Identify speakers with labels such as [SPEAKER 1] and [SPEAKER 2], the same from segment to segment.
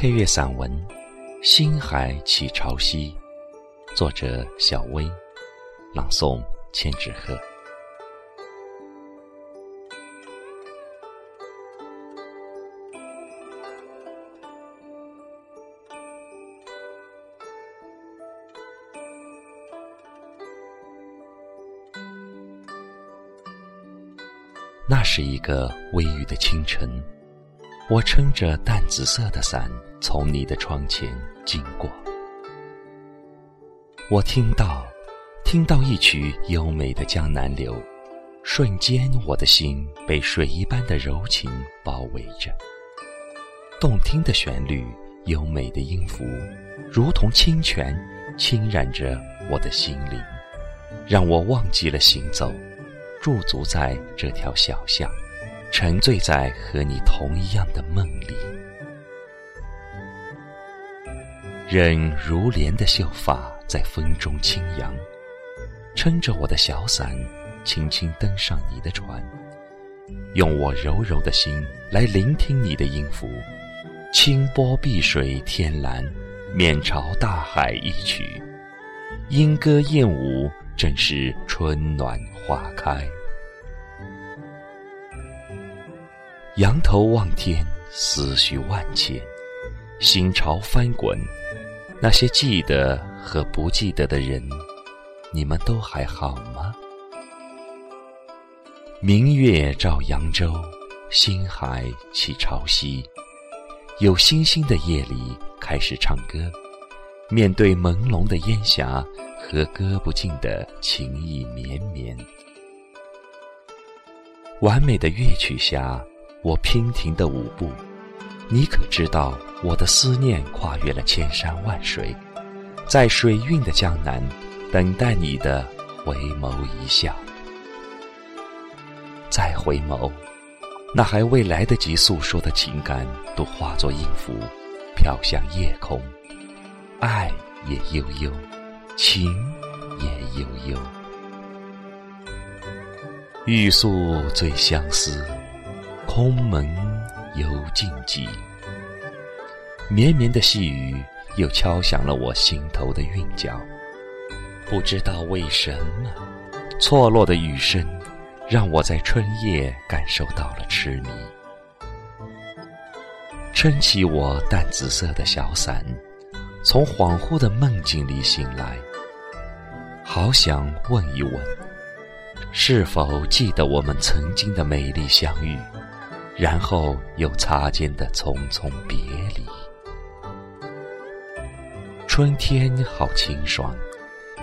[SPEAKER 1] 配乐散文《星海起潮汐》，作者小薇，朗诵千纸鹤。那是一个微雨的清晨。我撑着淡紫色的伞，从你的窗前经过。我听到，听到一曲优美的江南流，瞬间我的心被水一般的柔情包围着。动听的旋律，优美的音符，如同清泉，侵染着我的心灵，让我忘记了行走，驻足在这条小巷。沉醉在和你同一样的梦里，任如莲的秀发在风中轻扬，撑着我的小伞，轻轻登上你的船，用我柔柔的心来聆听你的音符，清波碧水天蓝，面朝大海一曲，莺歌燕舞，正是春暖花开。仰头望天，思绪万千，心潮翻滚。那些记得和不记得的人，你们都还好吗？明月照扬州，星海起潮汐。有星星的夜里，开始唱歌。面对朦胧的烟霞和歌不尽的情意绵绵，完美的乐曲下。我娉婷的舞步，你可知道我的思念跨越了千山万水，在水韵的江南，等待你的回眸一笑。再回眸，那还未来得及诉说的情感，都化作音符，飘向夜空。爱也悠悠，情也悠悠，欲诉最相思。空门犹静寂，绵绵的细雨又敲响了我心头的韵脚。不知道为什么，错落的雨声让我在春夜感受到了痴迷。撑起我淡紫色的小伞，从恍惚的梦境里醒来，好想问一问，是否记得我们曾经的美丽相遇？然后又擦肩的匆匆别离。春天好清爽，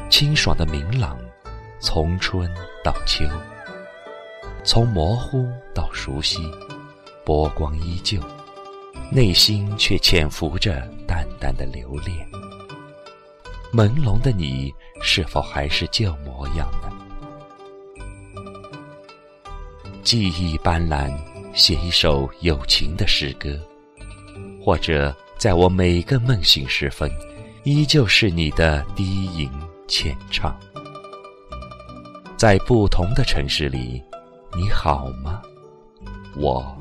[SPEAKER 1] 清爽的明朗，从春到秋，从模糊到熟悉，波光依旧，内心却潜伏着淡淡的留恋。朦胧的你，是否还是旧模样呢？记忆斑斓。写一首友情的诗歌，或者在我每个梦醒时分，依旧是你的低吟浅唱。在不同的城市里，你好吗？我。